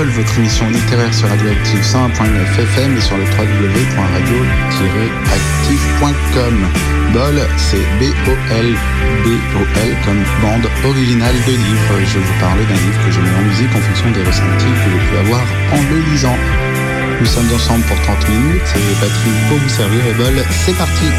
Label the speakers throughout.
Speaker 1: et votre émission littéraire sur Radioactive 101.9 FM et sur le www.radio-active.com. Bol, c'est B-O-L, B-O-L comme bande originale de livres. Je vous parle d'un livre que je mets en musique en fonction des ressentis que je peux avoir en le lisant. Nous sommes ensemble pour 30 minutes, c'est Patrick pour vous servir et Bol, c'est parti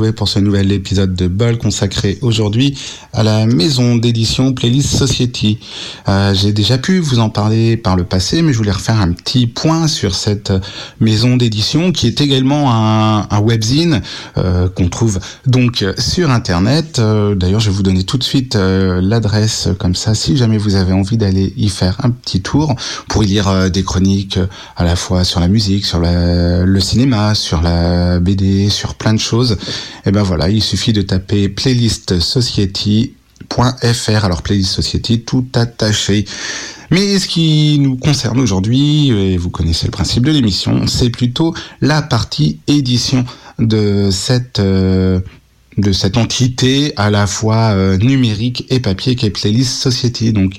Speaker 1: retrouver pour ce nouvel épisode de Bol consacré aujourd'hui à la maison d'édition Playlist Society. Euh, J'ai déjà pu vous en parler par le passé, mais je voulais refaire un petit point sur cette maison d'édition qui est également un, un webzine euh, qu'on trouve donc sur Internet. Euh, D'ailleurs, je vais vous donner tout de suite l'adresse comme ça, si jamais vous avez envie d'aller y faire un petit tour pour y lire des chroniques à la fois sur la musique, sur le cinéma, sur la BD, sur plein de choses, et ben voilà, il suffit de taper playlist society.fr. Alors playlist society tout attaché. Mais ce qui nous concerne aujourd'hui, et vous connaissez le principe de l'émission, c'est plutôt la partie édition de cette euh, de cette entité à la fois euh, numérique et papier qui est Playlist Society. Donc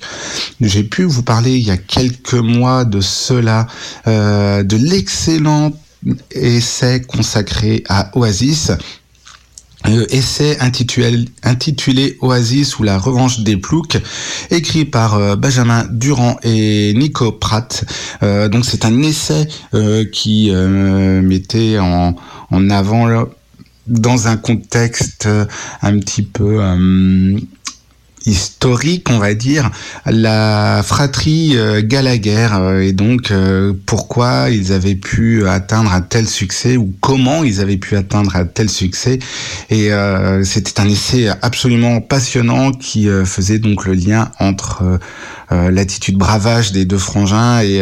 Speaker 1: j'ai pu vous parler il y a quelques mois de cela, euh, de l'excellent essai consacré à Oasis. Euh, essai intitulé, intitulé Oasis ou la revanche des ploucs, écrit par euh, Benjamin Durand et Nico Pratt. Euh, donc c'est un essai euh, qui euh, mettait en, en avant dans un contexte un petit peu historique, on va dire, la fratrie euh, Gallagher euh, et donc euh, pourquoi ils avaient pu atteindre un tel succès ou comment ils avaient pu atteindre un tel succès. Et c'était un essai absolument passionnant qui faisait donc le lien entre l'attitude bravage des deux frangins et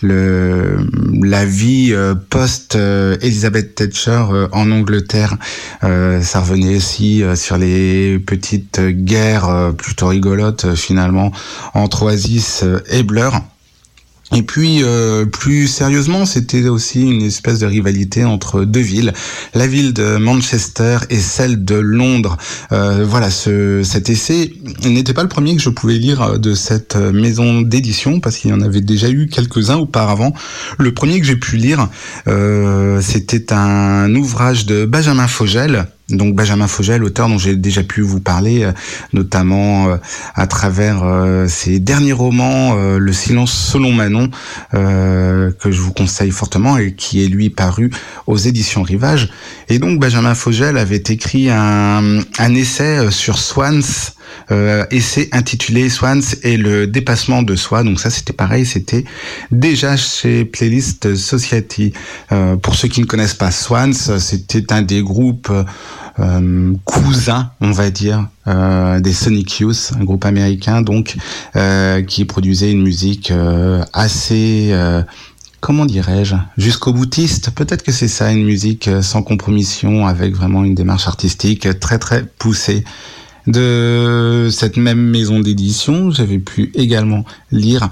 Speaker 1: le la vie post Elizabeth Thatcher en Angleterre. ça revenait aussi sur les petites guerres plutôt rigolote euh, finalement entre Oasis euh, et Blur. Et puis, euh, plus sérieusement, c'était aussi une espèce de rivalité entre deux villes, la ville de Manchester et celle de Londres. Euh, voilà, ce, cet essai n'était pas le premier que je pouvais lire de cette maison d'édition, parce qu'il y en avait déjà eu quelques-uns auparavant. Le premier que j'ai pu lire, euh, c'était un ouvrage de Benjamin Fogel, donc Benjamin Fogel, auteur dont j'ai déjà pu vous parler, euh, notamment euh, à travers euh, ses derniers romans, Le silence selon Manon, que je vous conseille fortement et qui est lui paru aux éditions Rivage. Et donc Benjamin Fogel avait écrit un, un essai sur Swans, euh, essai intitulé Swans et le dépassement de soi. Donc ça, c'était pareil, c'était déjà chez Playlist Society. Euh, pour ceux qui ne connaissent pas Swans, c'était un des groupes euh, cousins, on va dire, euh, des Sonic Youth, un groupe américain, donc euh, qui produisait une musique euh, assez comment dirais-je, jusqu'au boutiste. Peut-être que c'est ça, une musique sans compromission, avec vraiment une démarche artistique très très poussée de cette même maison d'édition, j'avais pu également lire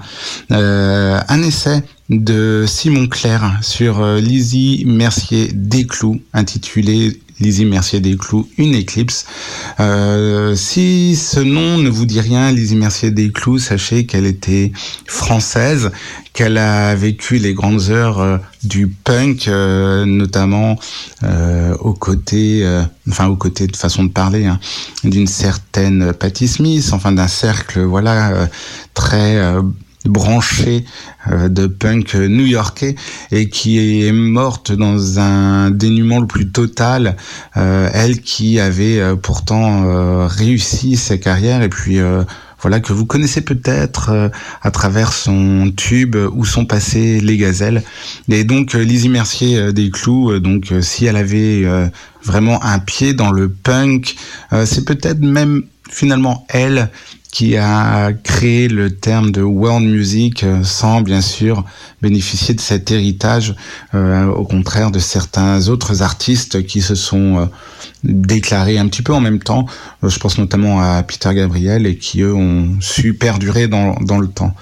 Speaker 1: euh, un essai de Simon Clair sur euh, Lizzie Mercier Desclous, intitulé Lizzie Mercier Desclous, une éclipse. Euh, si ce nom ne vous dit rien, Lizzie Mercier Desclous, sachez qu'elle était française, qu'elle a vécu les grandes heures euh, du punk, euh, notamment euh, aux côtés, enfin aux côtés de façon de parler, hein, d'une certaine Patti Smith, enfin d'un cercle, voilà, très branchée euh, de punk new-yorkais et qui est morte dans un dénuement le plus total. Euh, elle qui avait euh, pourtant euh, réussi sa carrière et puis voilà que vous connaissez peut-être à travers son tube ou son passé Les Gazelles. Et donc Lizzie Mercier des Clous, donc si elle avait vraiment un pied dans le punk, c'est peut-être même finalement elle qui a créé le terme de world music euh, sans bien sûr bénéficier de cet héritage, euh, au contraire de certains autres artistes qui se sont euh, déclarés un petit peu en même temps. je pense notamment à Peter Gabriel et qui eux ont su perdurer dans, dans le temps.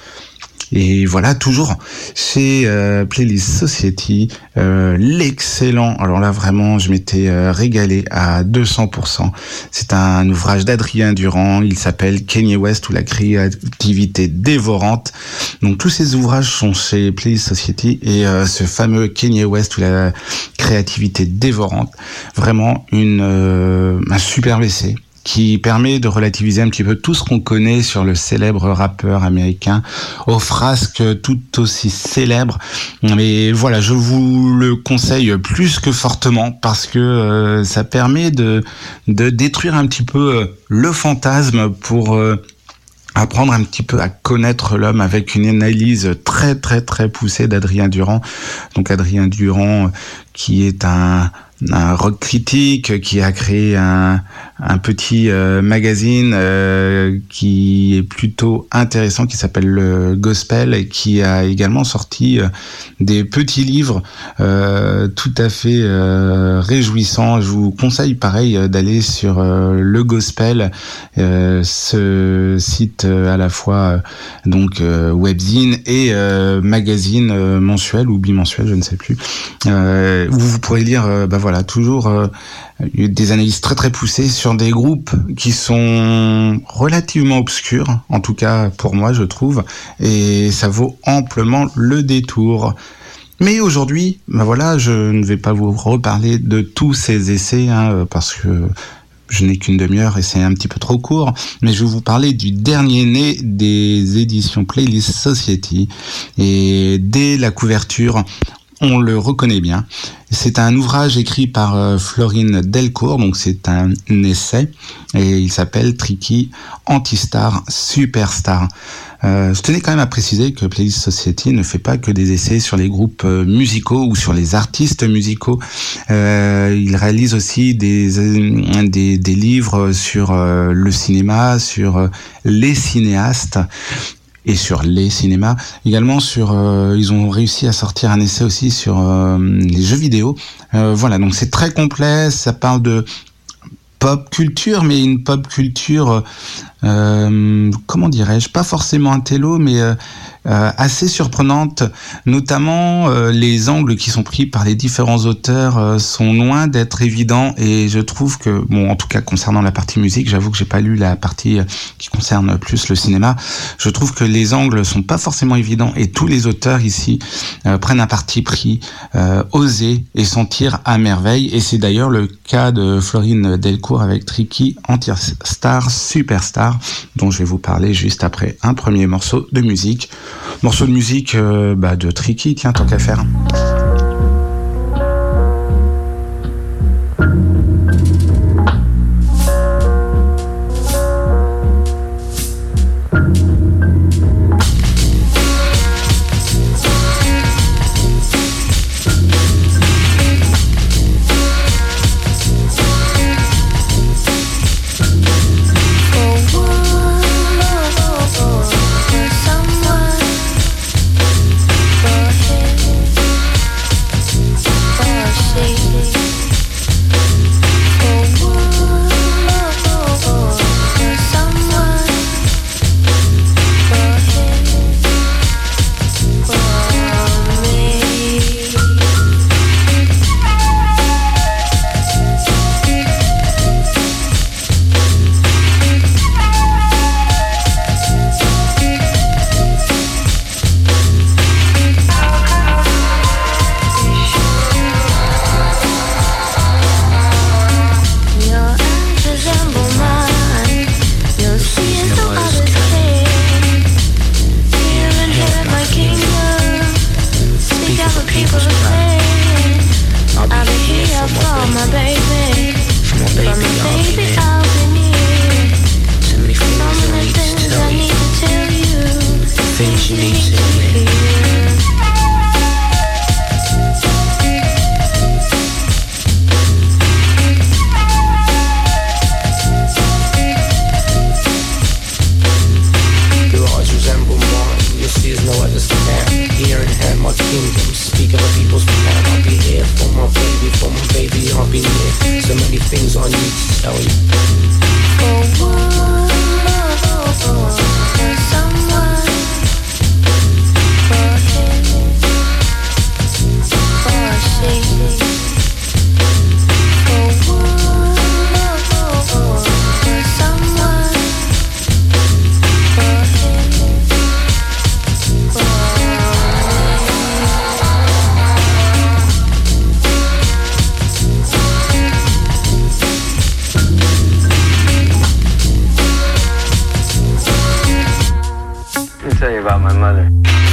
Speaker 1: Et voilà, toujours chez euh, Playlist Society, euh, l'excellent, alors là vraiment, je m'étais euh, régalé à 200%. C'est un ouvrage d'Adrien Durand, il s'appelle Kanye West ou la créativité dévorante. Donc tous ces ouvrages sont chez Playlist Society et ce fameux Kanye West ou la créativité dévorante, vraiment une, un superbe essai qui permet de relativiser un petit peu tout ce qu'on connaît sur le célèbre rappeur américain aux frasques tout aussi célèbres. Mais voilà, je vous le conseille plus que fortement parce que euh, ça permet de, détruire un petit peu euh, le fantasme pour euh, apprendre un petit peu à connaître l'homme avec une analyse très très très poussée d'Adrien Durand. Donc Adrien Durand qui est un, un rock critique qui a créé un, un petit euh, magazine euh, qui est plutôt intéressant qui s'appelle le Gospel et qui a également sorti euh, des petits livres tout à fait réjouissants. Je vous conseille pareil d'aller sur le Gospel, ce site à la fois donc webzine et magazine mensuel ou bimensuel, je ne sais plus, où vous pourrez lire bah voilà toujours des analyses très très poussées sur des groupes qui sont relativement obscurs, en tout cas pour moi je trouve, et ça vaut amplement le détour. Mais aujourd'hui, ben voilà, je ne vais pas vous reparler de tous ces essais hein, parce que je n'ai qu'une demi-heure et c'est un petit peu trop court, mais je vais vous parler du dernier né des éditions Playlist Society. Et dès la couverture, on le reconnaît bien. C'est un ouvrage écrit par euh, Florine Delcourt, donc c'est un essai, et il s'appelle Tricky Antistar Superstar. Euh, je tenais quand même à préciser que Playlist Society ne fait pas que des essais sur les groupes euh, musicaux ou sur les artistes musicaux. il réalise aussi des, des, des livres sur le cinéma, sur les cinéastes et sur les cinémas. Également sur, euh, ils ont réussi à sortir un essai aussi sur euh, les jeux vidéo. Euh, voilà, donc c'est très complet. Ça parle de pop culture, mais une pop culture, comment dirais-je, pas forcément un télo, mais euh, assez surprenante, notamment euh, les angles qui sont pris par les différents auteurs euh, sont loin d'être évidents. Et je trouve que, bon, en tout cas concernant la partie musique, j'avoue que j'ai pas lu la partie qui concerne plus le cinéma, je trouve que les angles sont pas forcément évidents et tous les auteurs ici prennent un parti pris, oser et sentir à merveille. Et c'est d'ailleurs le cas de Florine Delcourt avec Tricky Anti-Star Superstar dont je vais vous parler juste après un premier morceau de musique. Morceau de musique euh, bah, de Tricky, tiens, tant qu'à faire.
Speaker 2: fez tell you about my mother.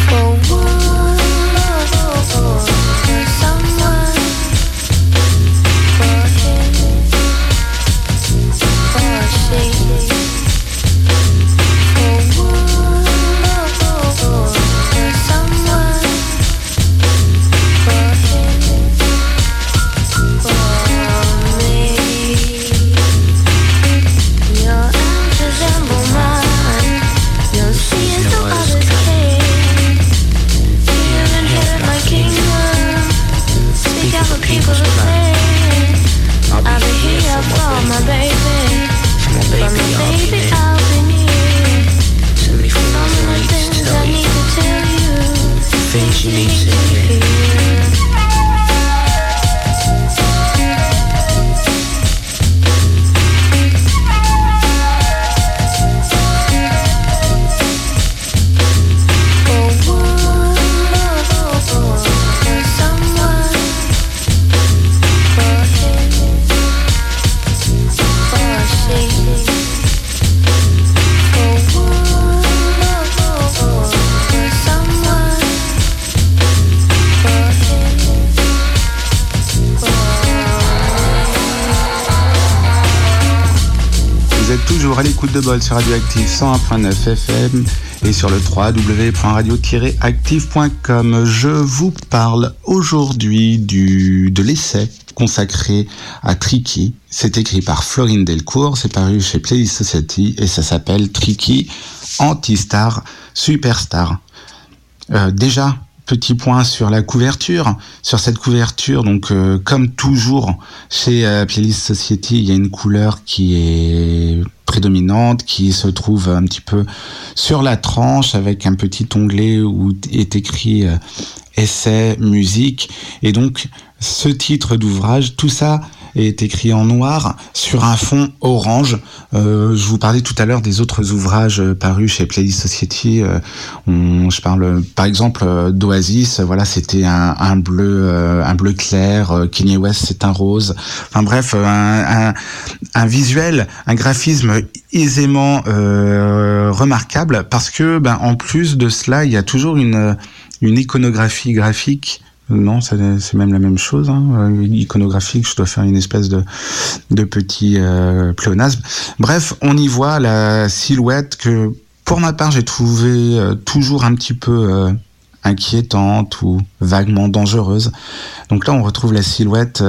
Speaker 1: De bol sur Radioactive 101.9 FM et sur le www.radio-active.com. Je vous parle aujourd'hui de l'essai consacré à Tricky. C'est écrit par Florine Delcourt, c'est paru chez Playlist Society et ça s'appelle Tricky Anti-Star Superstar. Euh, déjà, petit point sur la couverture. Sur cette couverture, donc euh, comme toujours chez euh, Playlist Society, il y a une couleur qui est prédominante, qui se trouve un petit peu sur la tranche avec un petit onglet où est écrit euh, essai, musique. Et donc ce titre d'ouvrage, tout ça est écrit en noir sur un fond orange. Euh, je vous parlais tout à l'heure des autres ouvrages euh, parus chez Playlist Society. Euh, je parle par exemple d'Oasis. Voilà, c'était un, bleu, un bleu clair. Kanye West, c'est un rose. Enfin bref, un, visuel, un graphisme aisément remarquable parce que, ben, en plus de cela, il y a toujours une une iconographie graphique non, c'est même la même chose. Hein. Euh, iconographique, je dois faire une espèce de, de petit euh, pléonasme. Bref, on y voit la silhouette que, pour ma part, j'ai trouvé euh, toujours un petit peu euh, inquiétante ou vaguement dangereuse. Donc là, on retrouve la silhouette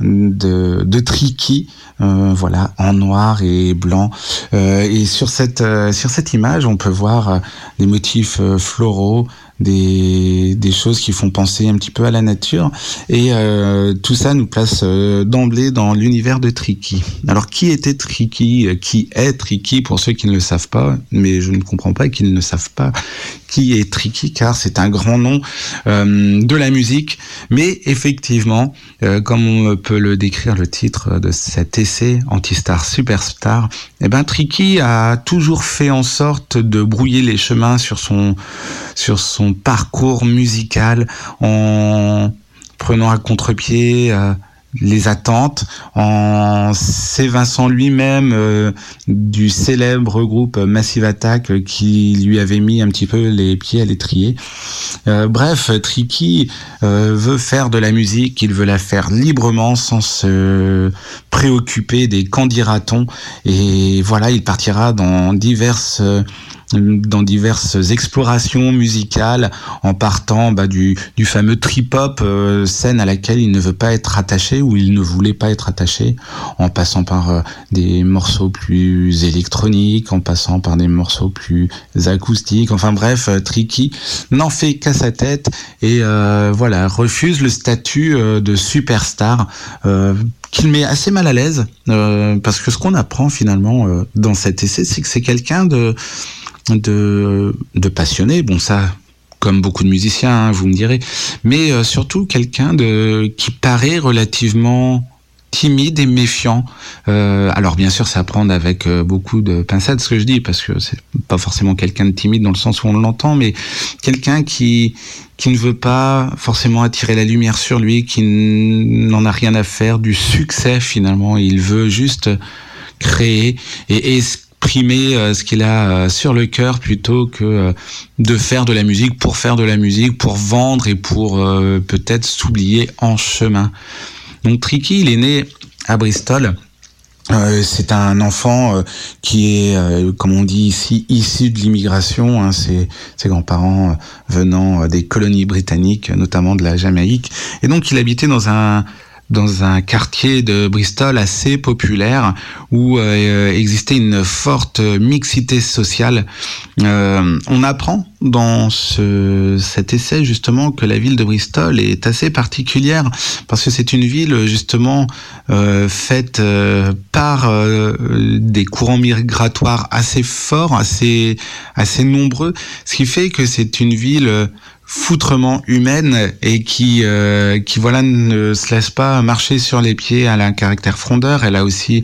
Speaker 1: de, de Tricky, voilà, en noir et blanc. et sur cette, sur cette image, on peut voir des motifs floraux, des, des choses qui font penser un petit peu à la nature. Et euh, tout ça nous place euh, d'emblée dans l'univers de Tricky. Alors qui était Tricky Qui est Tricky pour ceux qui ne le savent pas Mais je ne comprends pas qu'ils ne savent pas qui est Tricky car c'est un grand nom euh, de la musique. Mais effectivement, euh, comme on peut le décrire le titre de cet essai Antistar Superstar, eh ben Tricky a toujours fait en sorte de brouiller les chemins sur son sur son parcours musical en prenant à contre-pied euh, les attentes en s'évinçant lui-même euh, du célèbre groupe Massive Attack qui lui avait mis un petit peu les pieds à l'étrier. Euh, bref, Tricky veut faire de la musique, il veut la faire librement sans se préoccuper des candidatons et voilà, il partira dans diverses dans diverses explorations musicales en partant bah, du, du, fameux trip-hop, euh, scène à laquelle il ne veut pas être attaché ou il ne voulait pas être attaché, en passant par euh, des morceaux plus électroniques, en passant par des morceaux plus acoustiques, enfin bref, euh, Tricky n'en fait qu'à sa tête et voilà, refuse le statut de superstar qu'il met assez mal à l'aise parce que ce qu'on apprend finalement dans cet essai, c'est que c'est quelqu'un de de, passionné. Bon, ça, comme beaucoup de musiciens, hein, vous me direz, mais euh, surtout quelqu'un de qui paraît relativement timide et méfiant. Euh, alors bien sûr, à prendre avec euh, beaucoup de pincettes ce que je dis, parce que c'est pas forcément quelqu'un de timide dans le sens où on l'entend, mais quelqu'un qui qui ne veut pas forcément attirer la lumière sur lui, qui n'en a rien à faire du succès finalement. Il veut juste créer et, et exprimer ce qu'il a sur le cœur plutôt que de faire de la musique pour faire de la musique, pour vendre et pour peut-être s'oublier en chemin. Donc Tricky, il est né à Bristol. Euh, c'est un enfant euh, qui est, euh, comme on dit ici, issu de l'immigration. Hein, ses, ses grands-parents venant des colonies britanniques, notamment de la Jamaïque. Et donc, il habitait dans un dans un quartier de Bristol assez populaire où euh, existait une forte mixité sociale. Euh, on apprend dans ce, cet essai justement que la ville de Bristol est assez particulière parce que c'est une ville justement euh, faite euh, par euh, des courants migratoires assez forts, assez assez nombreux, ce qui fait que c'est une ville foutrement humaine et qui euh, qui voilà ne se laisse pas marcher sur les pieds. Elle a un caractère frondeur. Elle a aussi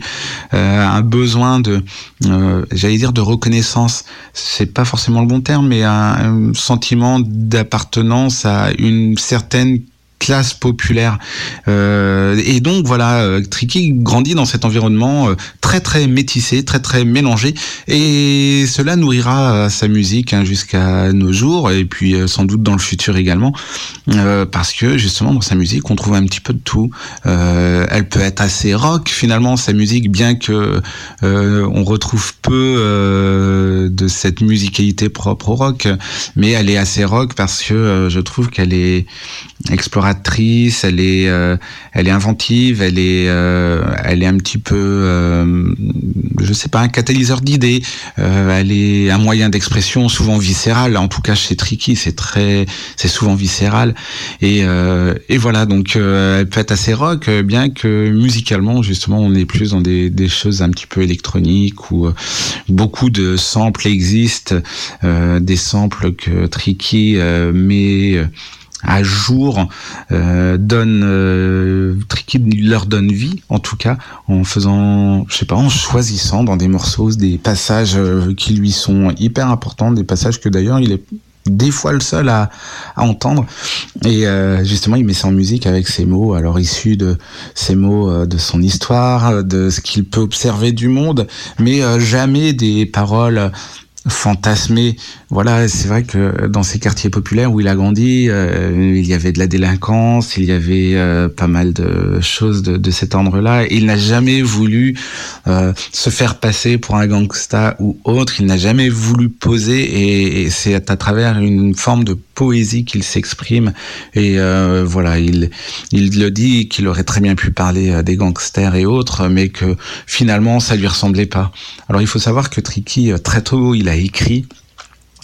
Speaker 1: euh, un besoin de, euh, j'allais dire de reconnaissance. C'est pas forcément le bon terme, mais un sentiment d'appartenance à une certaine classe populaire. Euh, et donc voilà, euh, Tricky grandit dans cet environnement euh, très très métissé, très très mélangé, et cela nourrira sa musique hein, jusqu'à nos jours, et puis sans doute dans le futur également, parce que justement dans sa musique on trouve un petit peu de tout. elle peut être assez rock finalement sa musique, bien que on retrouve peu de cette musicalité propre au rock, mais elle est assez rock parce que je trouve qu'elle est exploratrice, elle est, euh, elle est inventive, elle est, euh, elle est un petit peu, euh, je sais pas, un catalyseur d'idées. elle est un moyen d'expression souvent viscéral. En tout cas, chez Tricky, c'est très, c'est souvent viscéral. Et, et voilà, donc elle peut être assez rock, bien que musicalement, justement, on est plus dans des, des choses un petit peu électroniques où beaucoup de samples existent, des samples que Tricky met à jour euh, donne euh, leur donne vie en tout cas en faisant je sais pas en choisissant dans des morceaux des passages euh, qui lui sont hyper importants des passages que d'ailleurs il est des fois le seul à, entendre. Et euh, justement il met ça en musique avec ses mots alors issus de ces mots de son histoire de ce qu'il peut observer du monde mais jamais des paroles fantasmé. Voilà, c'est vrai que dans ces quartiers populaires où il a grandi, euh, il y avait de la délinquance, il y avait euh, pas mal de choses de, cet ordre-là. Il n'a jamais voulu euh, se faire passer pour un gangsta ou autre. Il n'a jamais voulu poser et, c'est à travers une forme de poésie qu'il s'exprime. Et voilà, il, il le dit qu'il aurait très bien pu parler des gangsters et autres, mais que finalement ça lui ressemblait pas. Alors il faut savoir que Tricky, très tôt, il a écrit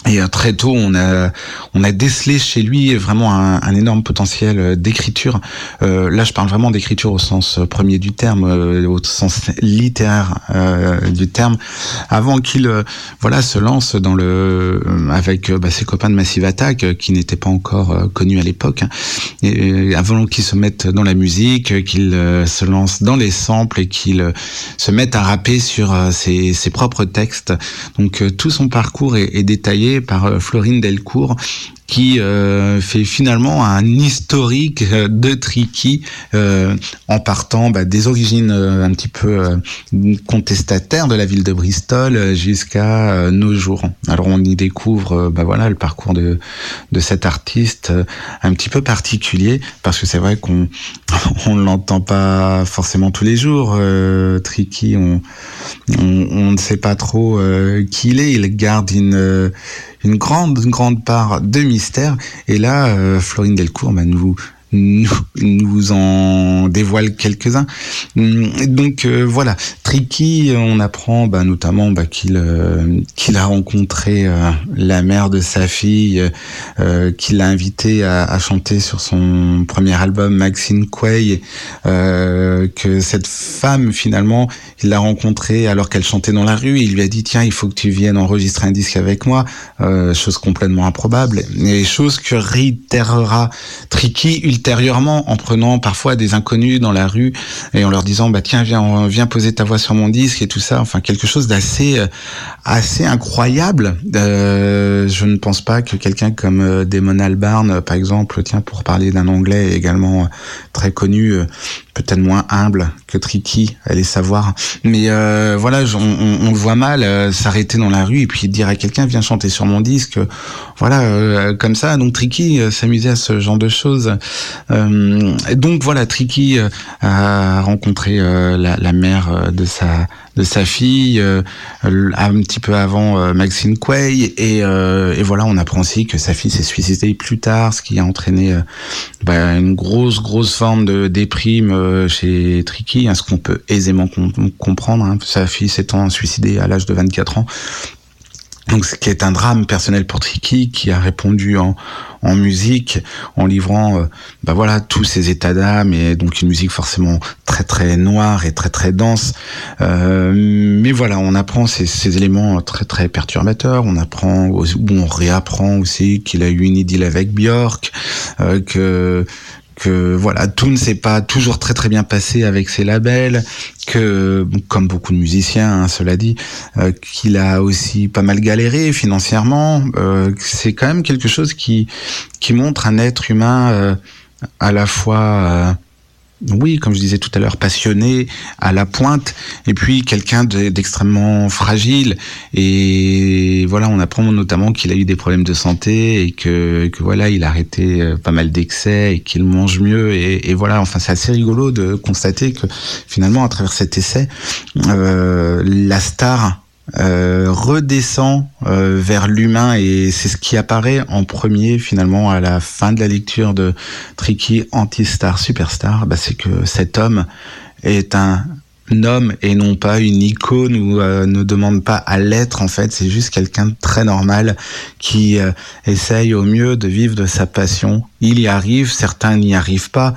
Speaker 1: et euh, très tôt, on a on a décelé chez lui vraiment un, énorme potentiel euh, d'écriture. Euh, là, je parle vraiment d'écriture au sens euh, premier du terme, au sens littéraire euh, du terme. Avant qu'il voilà se lance dans le avec bah, ses copains de Massive Attack qui n'étaient pas encore connus à l'époque, hein, et avant qu'ils se mettent dans la musique, qu'il se lance dans les samples et qu'il se mette à rapper sur ses, ses propres textes. Donc tout son parcours est, est détaillé par euh, Florine Delcourt qui euh, fait finalement un historique euh, de Tricky euh, en partant bah, des origines euh, un petit peu contestataires de la ville de Bristol jusqu'à nos jours. Alors on y découvre bah, voilà le parcours de, de cet artiste un petit peu particulier parce que c'est vrai qu'on on l'entend pas forcément tous les jours. Tricky, on, on, ne sait pas trop qui il est. Il garde une une grande, grande part de mystère. Et là, euh, Florine Delcourt bah, nous, nous, nous en dévoile quelques-uns. Hum, donc euh, voilà, Tricky, on apprend bah, notamment bah, qu'il euh, qu'il a rencontré euh, la mère de sa fille, euh, qu'il l'a invité à, à, chanter sur son premier album, Maxine Quay, que cette femme finalement, il l'a rencontrée alors qu'elle chantait dans la rue, il lui a dit tiens, il faut que tu viennes enregistrer un disque avec moi, chose complètement improbable, et chose que réitérera Tricky en prenant parfois des inconnus dans la rue et en leur disant bah tiens viens viens poser ta voix sur mon disque et tout ça. Enfin quelque chose d'assez euh, incroyable. Euh, je ne pense pas que quelqu'un comme euh, Damon Albarn par exemple tiens pour parler d'un anglais également très connu peut-être moins humble que Tricky allait savoir. Mais euh, voilà, on, on, le voit mal euh, s'arrêter dans la rue et puis dire à quelqu'un viens chanter sur mon disque. Voilà, euh, comme ça. Donc Tricky s'amusait à ce genre de choses. donc voilà, Tricky a rencontré la, la, mère de sa de sa fille un petit peu avant Maxine Quay et, et, voilà on apprend aussi que sa fille s'est suicidée plus tard ce qui a entraîné bah, une grosse grosse forme de déprime chez Tricky hein, ce qu'on peut aisément comprendre. Hein. Sa fille s'étant suicidée à l'âge de 24 ans. Donc, ce qui est un drame personnel pour Tricky, qui a répondu en, musique, en livrant, euh, bah voilà, tous ses états d'âme et donc une musique forcément très très noire et très très dense. Euh, mais voilà, on apprend ces, éléments très très perturbateurs. On apprend ou on réapprend aussi qu'il a eu une idylle avec Björk, euh, que que voilà, tout ne s'est pas toujours très très bien passé avec ses labels, que comme beaucoup de musiciens, hein, cela dit, euh, qu'il a aussi pas mal galéré financièrement. Euh, c'est quand même quelque chose qui qui montre un être humain euh, à la fois oui, comme je disais tout à l'heure, passionné à la pointe, et puis quelqu'un d'extrêmement fragile. Et voilà, on apprend notamment qu'il a eu des problèmes de santé et que, que voilà, il a arrêté euh, pas mal d'excès et qu'il mange mieux. Et, voilà, enfin, c'est assez rigolo de constater que finalement, à travers cet essai, euh, la star euh, redescend euh, vers l'humain et c'est ce qui apparaît en premier finalement à la fin de la lecture de Tricky Anti-Star Superstar, bah, c'est que cet homme est un homme et non pas une icône ou euh, ne demande pas à l'être en fait c'est juste quelqu'un de très normal qui essaye au mieux de vivre de sa passion il y arrive certains n'y arrivent pas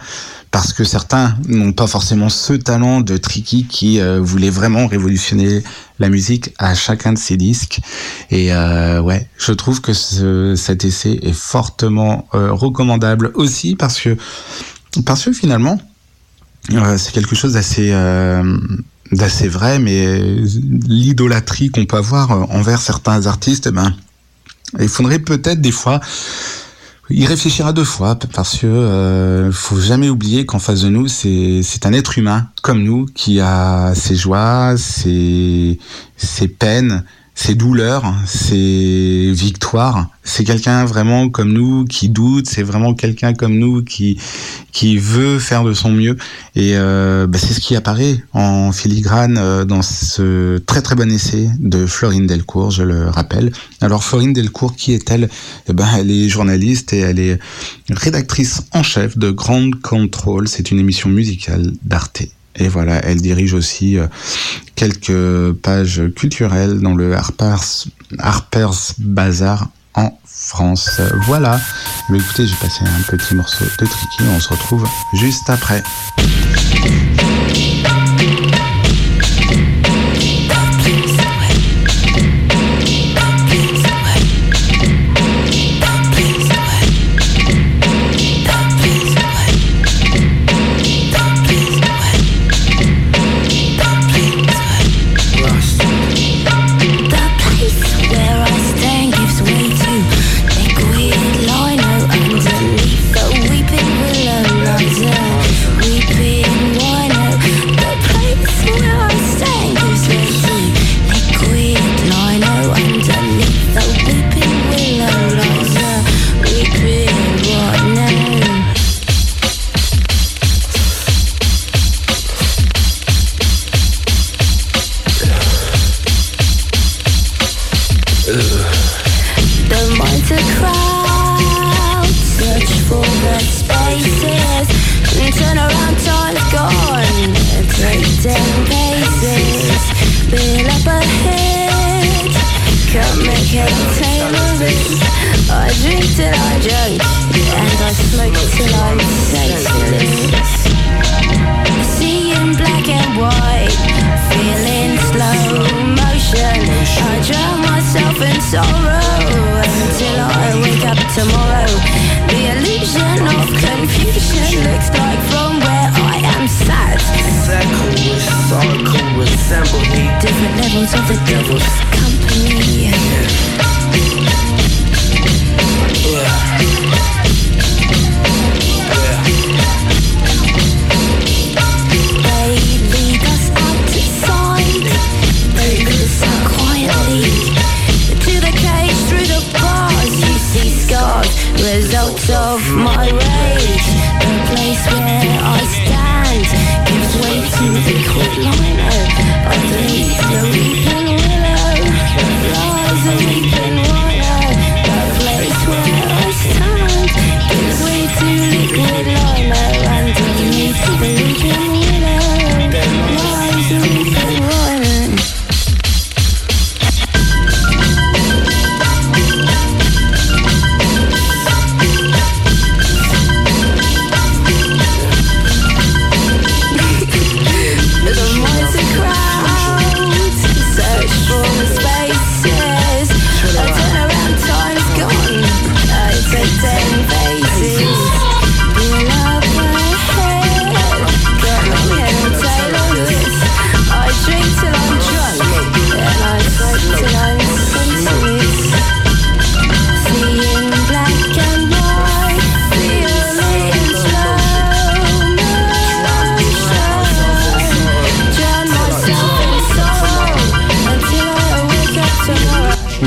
Speaker 1: parce que certains n'ont pas forcément ce talent de Tricky qui euh, voulait vraiment révolutionner la musique à chacun de ses disques. Et euh, ouais, je trouve que ce, cet essai est fortement euh, recommandable aussi parce que parce que finalement c'est quelque chose d'assez d'assez vrai, mais l'idolâtrie qu'on peut avoir envers certains artistes, eh ben il faudrait peut-être des fois il réfléchira deux fois parce que euh, faut jamais oublier qu'en face de nous c'est c'est un être humain comme nous qui a ses joies, ses ses peines, ses douleurs, ses victoires. C'est quelqu'un vraiment comme nous qui doute, c'est vraiment quelqu'un comme nous qui qui veut faire de son mieux. Et euh, bah, c'est ce qui apparaît en filigrane euh, dans ce très très bon essai de Florine Delcourt, je le rappelle. Alors Florine Delcourt, qui est-elle? Eh ben, Elle est journaliste et elle est rédactrice en chef de Grand Control. C'est une émission musicale d'Arte. Et voilà, elle dirige aussi euh, quelques pages culturelles dans le Harper's, Bazaar en France. Voilà. Mais écoutez, j'ai passé un petit morceau de Tricky. On se retrouve juste après.
Speaker 2: Point search for the spaces. Turn around, ten. Build up. I drink till I and I smoke till I'm. Seeing black and white, feeling slow motion. I drown myself in sorrow wake up tomorrow. The illusion of confusion looks like from where I am sat.
Speaker 3: Circle with cycle resemble me.
Speaker 2: Different levels of the devil's company.
Speaker 3: Yeah.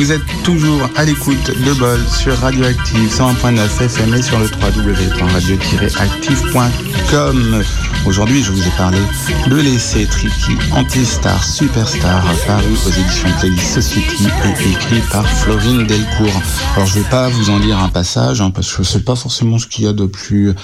Speaker 1: Vous êtes toujours à l'écoute de Bol sur Radioactive 101.9 FM et sur le www.radio-active.com. Aujourd'hui, je vous ai parlé de l'essai Tricky Anti-Star Superstar paru aux éditions Playlist Society et écrit par Florine Delcourt. Alors, je vais pas vous en lire un passage hein, parce que c'est pas forcément ce qu'il y a de plus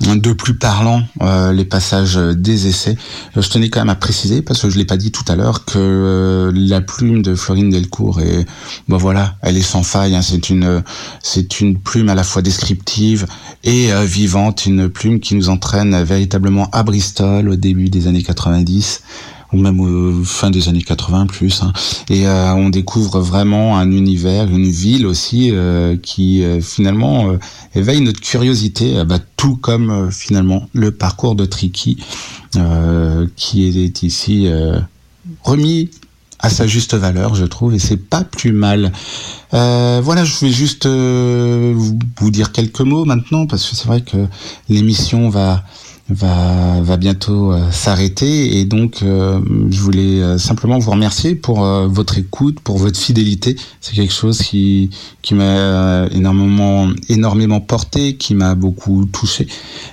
Speaker 1: de plus parlant euh, les passages des essais. Je tenais quand même à préciser parce que je l'ai pas dit tout à l'heure que euh, la plume de Florine Delcourt est bon voilà, elle est sans faille. Hein. c'est une c'est une plume à la fois descriptive et euh, vivante, une plume qui nous entraîne véritablement à Bristol au début des années 90 ou même fin des années 80 plus. Hein. Et euh, on découvre vraiment un univers, une ville aussi euh, qui finalement éveille notre curiosité, bah, tout comme finalement le parcours de Tricky qui est ici remis à sa juste valeur, je trouve, et c'est pas plus mal. Euh, voilà, je vais juste euh, vous dire quelques mots maintenant, parce que c'est vrai que l'émission va va, va bientôt euh, s'arrêter et donc euh, je voulais euh, simplement vous remercier pour votre écoute, pour votre fidélité. C'est quelque chose qui, qui m'a énormément, énormément porté, qui m'a beaucoup touché.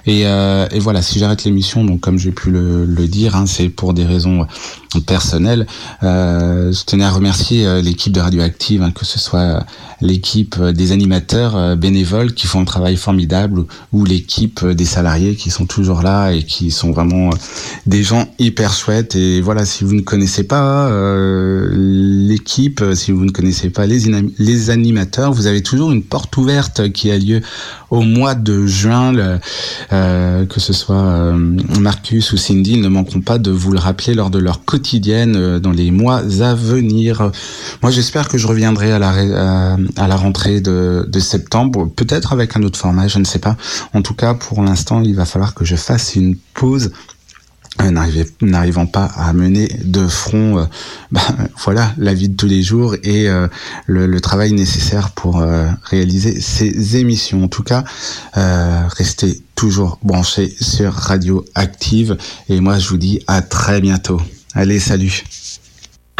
Speaker 1: Et, et voilà, si j'arrête l'émission, donc comme j'ai pu le, le dire, hein, c'est pour des raisons personnelles. je tenais à remercier l'équipe de Radioactive, hein, que ce soit l'équipe des animateurs bénévoles qui font un travail formidable ou l'équipe des salariés qui sont toujours là et qui sont vraiment euh, des gens hyper chouettes. Et voilà, si vous ne connaissez pas euh, l'équipe, si vous ne connaissez pas les, animateurs, vous avez toujours une porte ouverte qui a lieu au mois de juin, euh, que ce soit euh, Marcus ou Cindy, ils ne manqueront pas de vous le rappeler lors de leur quotidienne euh, dans les mois à venir. Moi, j'espère que je reviendrai à la, à, la rentrée de, de septembre, peut-être avec un autre format, je ne sais pas. En tout cas, pour l'instant, il va falloir que je fasse une pause euh, n'arrivant pas à mener de front euh, bah, voilà la vie de tous les jours et le, travail nécessaire pour réaliser ces émissions en tout cas restez toujours branchés sur Radio Active et moi je vous dis à très bientôt allez salut